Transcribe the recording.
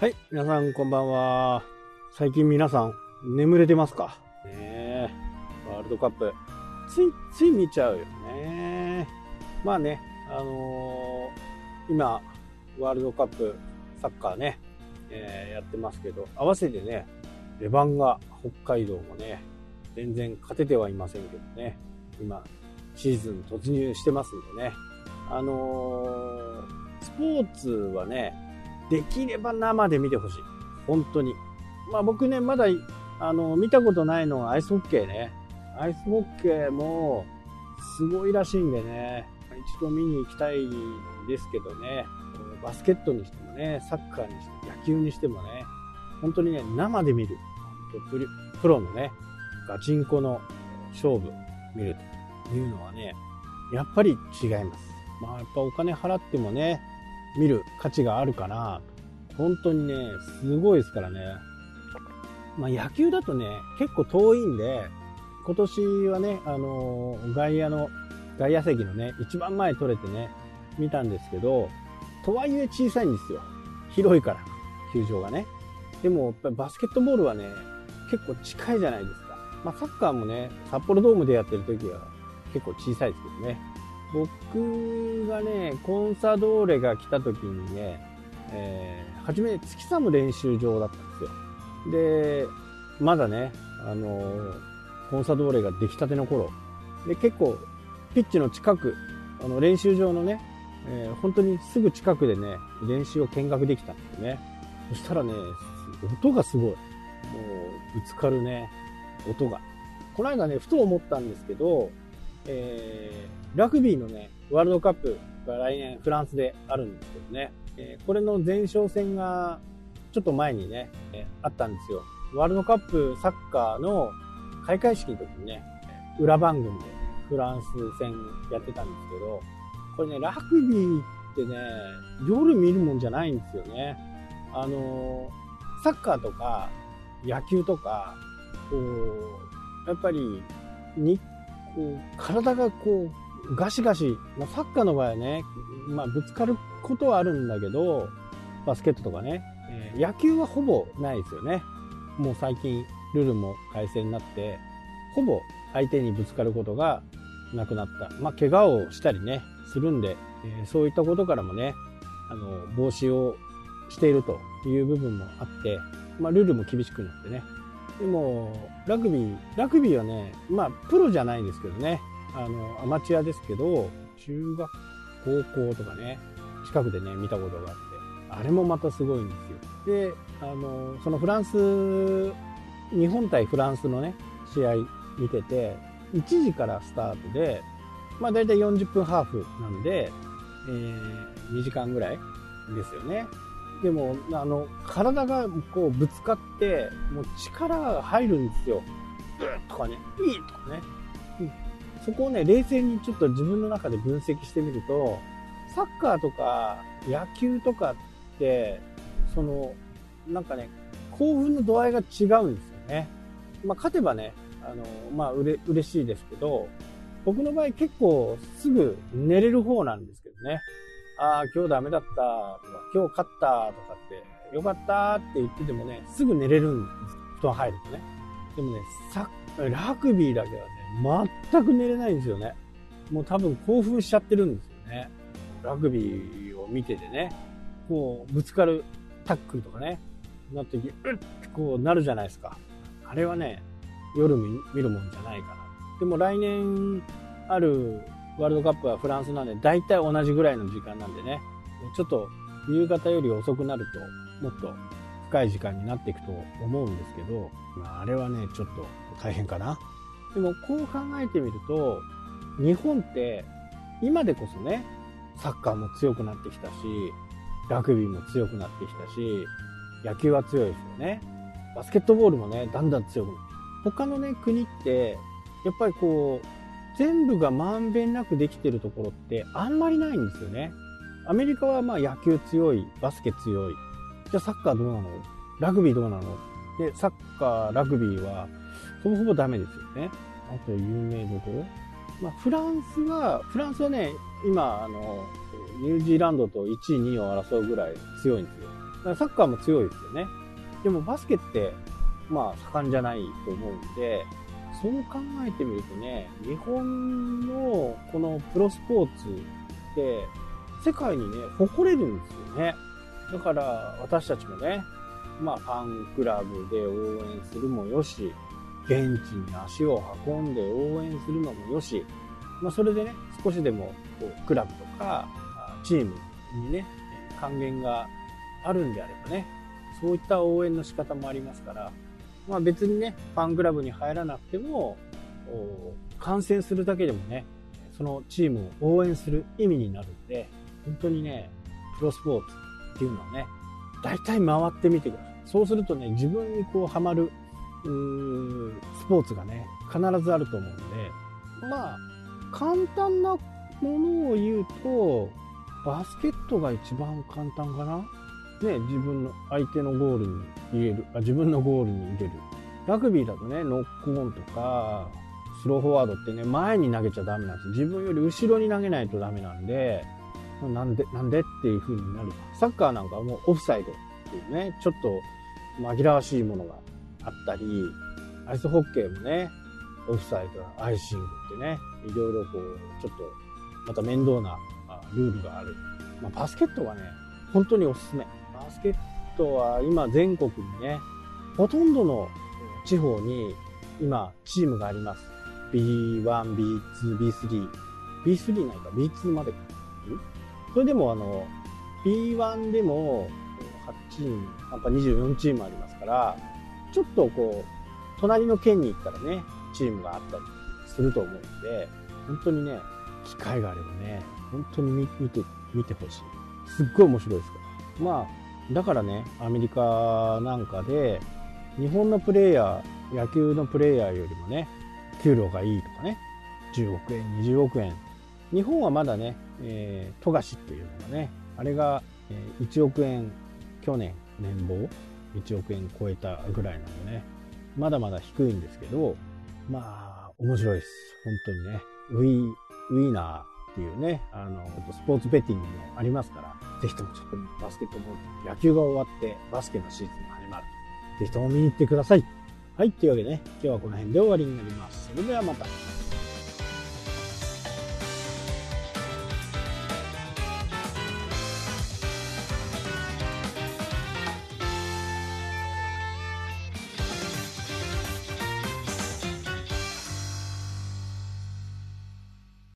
はい、皆さんこんばんは。最近皆さん眠れてますか？ねえ、ワールドカップ、ついつい見ちゃうよね。まあね、あのー今、ワールドカップサッカーね、えーやってますけど、合わせてね、レバンガ北海道もね、全然勝ててはいませんけどね、今、シーズン突入してますんでね、あのースポーツはね、できれば生で見てほしい。本当に。まあ僕ね、まだ、あの、見たことないのはアイスホッケーね。アイスホッケーも、すごいらしいんでね、一度見に行きたいんですけどね、バスケットにしてもね、サッカーにしても、野球にしてもね、本当にね、生で見る。プリプロのね、ガチンコの勝負見るというのはね、やっぱり違います。まあやっぱお金払ってもね、見る価値があるかな本当にね、すごいですからね。まあ野球だとね、結構遠いんで、今年はね、あのー外野の、外野席のね、一番前取れてね、見たんですけど、とはいえ小さいんですよ。広いから、球場がね。でも、やっぱりバスケットボールはね、結構近いじゃないですか。まあサッカーもね、札幌ドームでやってる時は結構小さいですけどね。僕がね、コンサドーレが来た時にね、えー、初め月寒練習場だったんですよ。で、まだね、あのーコンサドーレが出来たての頃、で、結構、ピッチの近く、あの、練習場のね、えー本当にすぐ近くでね、練習を見学できたんですよね。そしたらね、音がすごい。もう、ぶつかるね、音が。この間ね、ふと思ったんですけど、えーラグビーのね、ワールドカップが来年フランスであるんですけどね、えーこれの前哨戦がちょっと前にね、えーあったんですよ。ワールドカップサッカーの開会式の時にね、裏番組でフランス戦やってたんですけど、これね、ラグビーってね、夜見るもんじゃないんですよね。あのーサッカーとか野球とか、こう、やっぱり、に、こう、体がこう、ガシガシ、まあ、サッカーの場合はね、まあ、ぶつかることはあるんだけど、バスケットとかね、えー野球はほぼないですよね。もう最近、ルールも改正になって、ほぼ相手にぶつかることがなくなった。まあ、怪我をしたりね、するんで、えーそういったことからもね、あの、防止をしているという部分もあって、まあ、ルールも厳しくなってね。でも、ラグビー、ラグビーはね、まあ、プロじゃないですけどね、あの、アマチュアですけど、中学、高校とかね、近くでね、見たことがあって、あれもまたすごいんですよ。で、あの、そのフランス、日本対フランスのね、試合見てて、1時からスタートで、まあ大体40分ハーフなんで、えー2時間ぐらいですよね。でも、あの、体がこうぶつかって、もう力が入るんですよ。ブーとかね、いいとかね。うんそこをね、冷静にちょっと自分の中で分析してみると、サッカーとか野球とかって、その、なんかね、興奮の度合いが違うんですよね。まあ、勝てばね、あの、まあ、うれ、嬉しいですけど、僕の場合結構すぐ寝れる方なんですけどね。ああ、今日ダメだったとか、今日勝ったとかって、よかったって言っててもね、すぐ寝れるんです。布団入るとね。でもね、サッラグビーだけはね、全く寝れないんですよね。もう多分興奮しちゃってるんですよね。ラグビーを見ててね、こう、ぶつかるタックルとかね、なった時、うっってこうなるじゃないですか。あれはね、夜見るもんじゃないかな。でも来年あるワールドカップはフランスなんで、大体同じぐらいの時間なんでね、ちょっと夕方より遅くなると、もっと深い時間になっていくと思うんですけど、まあ、あれはね、ちょっと大変かな。でもこう考えてみると、日本って今でこそね、サッカーも強くなってきたし、ラグビーも強くなってきたし、野球は強いですよね。バスケットボールもね、だんだん強くなって他のね、国って、やっぱりこう、全部がまんべんなくできてるところってあんまりないんですよね。アメリカはまあ野球強い、バスケ強い。じゃあサッカーどうなの？ラグビーどうなの？で、サッカー、ラグビーは、ほぼほぼダメですよね。あと有名どこ？ろまあ、フランスは、フランスはね、今、あの、ニュージーランドと1位、2位を争うぐらい強いんですよ。だからサッカーも強いですよね。でもバスケって、まあ盛んじゃないと思うんで、そう考えてみるとね、日本のこのプロスポーツって世界にね、誇れるんですよね。だから私たちもね、まあファンクラブで応援するもよし、現地に足を運んで応援するのもよし、まあそれでね、少しでもこうクラブとかチームにね、還元があるんであればね、そういった応援の仕方もありますから、まあ別にね、ファンクラブに入らなくても、観戦するだけでもね、そのチームを応援する意味になるんで、本当にね、プロスポーツっていうのはね、大体回ってみてください。そうするとね、自分にこうハマる、うースポーツがね、必ずあると思うんで、まあ、簡単なものを言うと、バスケットが一番簡単かなね、自分の相手のゴールに入れるあ、自分のゴールに入れる。ラグビーだとね、ノックオンとか、スローフォワードってね、前に投げちゃダメなんです。自分より後ろに投げないとダメなんで、なんで、なんでっていう風になる。サッカーなんかもうオフサイドっていうね、ちょっと紛らわしいものがあったり、アイスホッケーもね、オフサイド、アイシングってね、いろいろこう、ちょっと、また面倒なルールがある。まあ、バスケットはね、本当におすすめ。バスケットは今全国にね、ほとんどの地方に今チームがあります。B1、B2、B3。B3 ないか B2 までか。それでもあの、B1 でも8チーム、やっぱ24チームありますから、ちょっとこう、隣の県に行ったらね、チームがあったりすると思うんで、本当にね、機会があればね、本当に見て、見てほしい。すっごい面白いですから。まあ、だからね、アメリカなんかで、日本のプレイヤー、野球のプレイヤーよりもね、給料がいいとかね、10億円、20億円。日本はまだね、えー、富樫っていうのがね、あれが、1億円、去年、年俸、1億円超えたぐらいなんでね、まだまだ低いんですけど、まあ、面白いです。本当にね。ウィウィーナーっていうね、あの、スポーツベッティングもありますから、ぜひともちょっとバスケットボール、野球が終わってバスケのシーズンが始まる。ぜひとも見に行ってください。はい、というわけでね、今日はこの辺で終わりになります。それではまた。